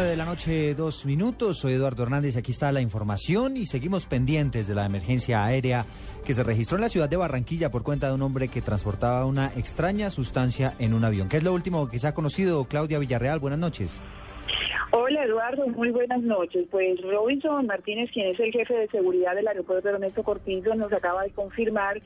9 de la noche, dos minutos. Soy Eduardo Hernández aquí está la información y seguimos pendientes de la emergencia aérea que se registró en la ciudad de Barranquilla por cuenta de un hombre que transportaba una extraña sustancia en un avión. ¿Qué es lo último que se ha conocido? Claudia Villarreal, buenas noches. Hola Eduardo, muy buenas noches. Pues Robinson Martínez, quien es el jefe de seguridad del aeropuerto de Ernesto Cortizo, nos acaba de confirmar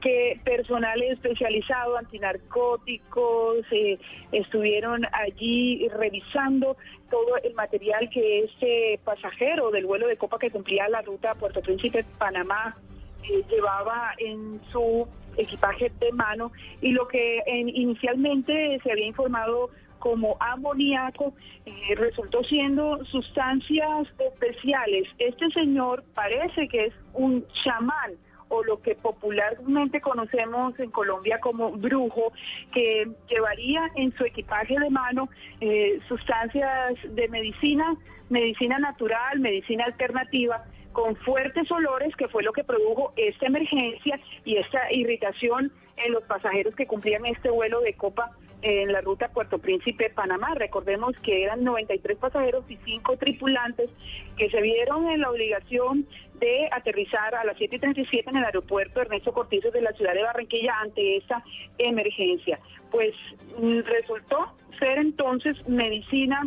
que personal especializado, antinarcóticos, eh, estuvieron allí revisando todo el material que este pasajero del vuelo de Copa que cumplía la ruta Puerto Príncipe, Panamá, eh, llevaba en su equipaje de mano y lo que inicialmente se había informado como amoníaco eh, resultó siendo sustancias especiales. Este señor parece que es un chamán o lo que popularmente conocemos en Colombia como brujo, que llevaría en su equipaje de mano eh, sustancias de medicina, medicina natural, medicina alternativa, con fuertes olores, que fue lo que produjo esta emergencia y esta irritación en los pasajeros que cumplían este vuelo de copa en la ruta Puerto Príncipe, Panamá. Recordemos que eran 93 pasajeros y 5 tripulantes que se vieron en la obligación de aterrizar a las 7.37 en el aeropuerto Ernesto Cortizo de la ciudad de Barranquilla ante esta emergencia. Pues mm, resultó ser entonces medicina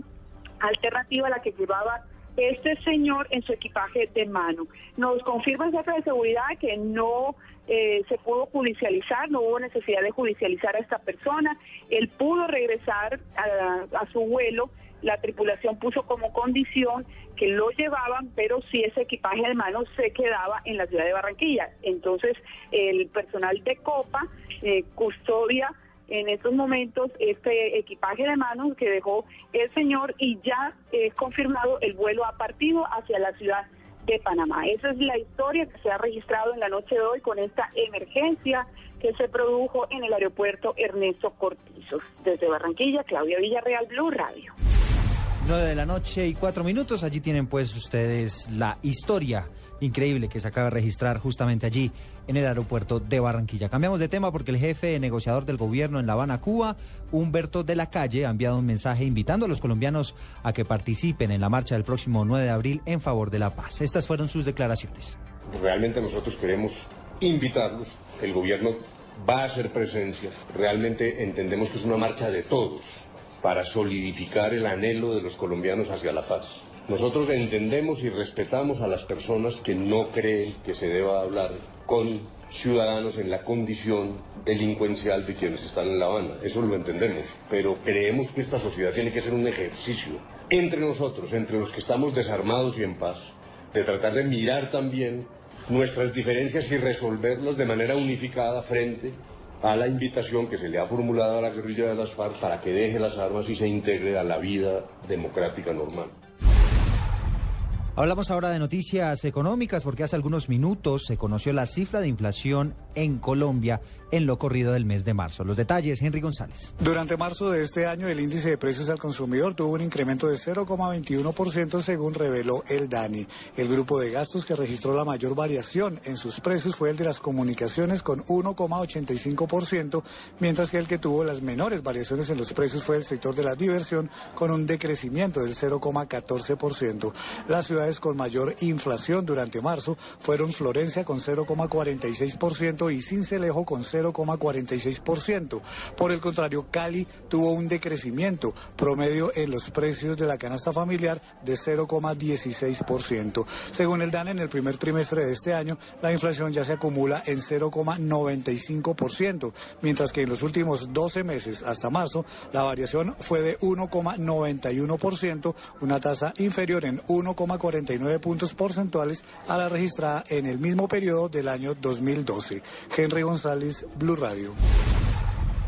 alternativa la que llevaba este señor en su equipaje de mano. Nos confirma el jefe de seguridad que no eh, se pudo judicializar, no hubo necesidad de judicializar a esta persona, él pudo regresar a, su vuelo, la tripulación puso como condición que lo llevaban, pero si ese equipaje de mano se quedaba en la ciudad de Barranquilla. Entonces, el personal de Copa eh, custodia en estos momentos este equipaje de manos que dejó el señor y ya es confirmado el vuelo ha partido hacia la ciudad de Panamá. Esa es la historia que se ha registrado en la noche de hoy con esta emergencia que se produjo en el aeropuerto Ernesto Cortizos. Desde Barranquilla, Claudia Villarreal, Blue Radio. 9 de la noche y cuatro minutos. Allí tienen pues ustedes la historia increíble que se acaba de registrar justamente allí en el aeropuerto de Barranquilla. Cambiamos de tema porque el jefe negociador del gobierno en La Habana, Cuba, Humberto de la Calle, ha enviado un mensaje invitando a los colombianos a que participen en la marcha del próximo 9 de abril en favor de la paz. Estas fueron sus declaraciones. Realmente nosotros queremos invitarlos. El gobierno va a hacer presencia. Realmente entendemos que es una marcha de todos para solidificar el anhelo de los colombianos hacia la paz. Nosotros entendemos y respetamos a las personas que no creen que se deba hablar con ciudadanos en la condición delincuencial de quienes están en La Habana. Eso lo entendemos. Pero creemos que esta sociedad tiene que ser un ejercicio entre nosotros, entre los que estamos desarmados y en paz, de tratar de mirar también nuestras diferencias y resolverlas de manera unificada frente a la invitación que se le ha formulado a la guerrilla de las FARC para que deje las armas y se integre a la vida democrática normal. Hablamos ahora de noticias económicas porque hace algunos minutos se conoció la cifra de inflación en Colombia en lo corrido del mes de marzo. Los detalles, Henry González. Durante marzo de este año, el índice de precios al consumidor tuvo un incremento de 0,21% según reveló el DANI. El grupo de gastos que registró la mayor variación en sus precios fue el de las comunicaciones con 1,85%, mientras que el que tuvo las menores variaciones en los precios fue el sector de la diversión con un decrecimiento del 0,14%. Las ciudades con mayor inflación durante marzo fueron Florencia con 0,46% y Cincelejo con 0,46%. 0,46%. Por el contrario, Cali tuvo un decrecimiento promedio en los precios de la canasta familiar de 0,16%. Según el DAN, en el primer trimestre de este año, la inflación ya se acumula en 0,95%, mientras que en los últimos 12 meses hasta marzo, la variación fue de 1,91%, una tasa inferior en 1,49 puntos porcentuales a la registrada en el mismo periodo del año 2012. Henry González, Blue Radio.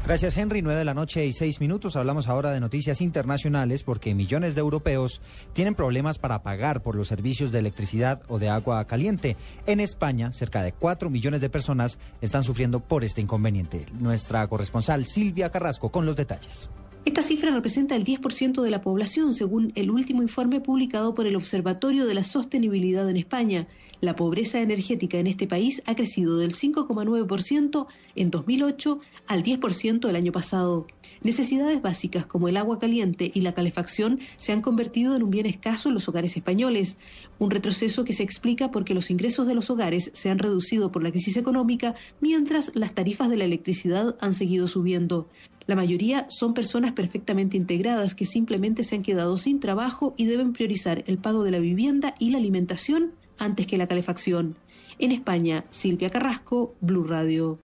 Gracias Henry, nueve de la noche y seis minutos. Hablamos ahora de noticias internacionales porque millones de europeos tienen problemas para pagar por los servicios de electricidad o de agua caliente. En España, cerca de cuatro millones de personas están sufriendo por este inconveniente. Nuestra corresponsal Silvia Carrasco con los detalles. Esta cifra representa el 10% de la población, según el último informe publicado por el Observatorio de la Sostenibilidad en España. La pobreza energética en este país ha crecido del 5,9% en 2008 al 10% el año pasado. Necesidades básicas como el agua caliente y la calefacción se han convertido en un bien escaso en los hogares españoles, un retroceso que se explica porque los ingresos de los hogares se han reducido por la crisis económica, mientras las tarifas de la electricidad han seguido subiendo. La mayoría son personas perfectamente integradas que simplemente se han quedado sin trabajo y deben priorizar el pago de la vivienda y la alimentación antes que la calefacción. En España, Silvia Carrasco, Blue Radio.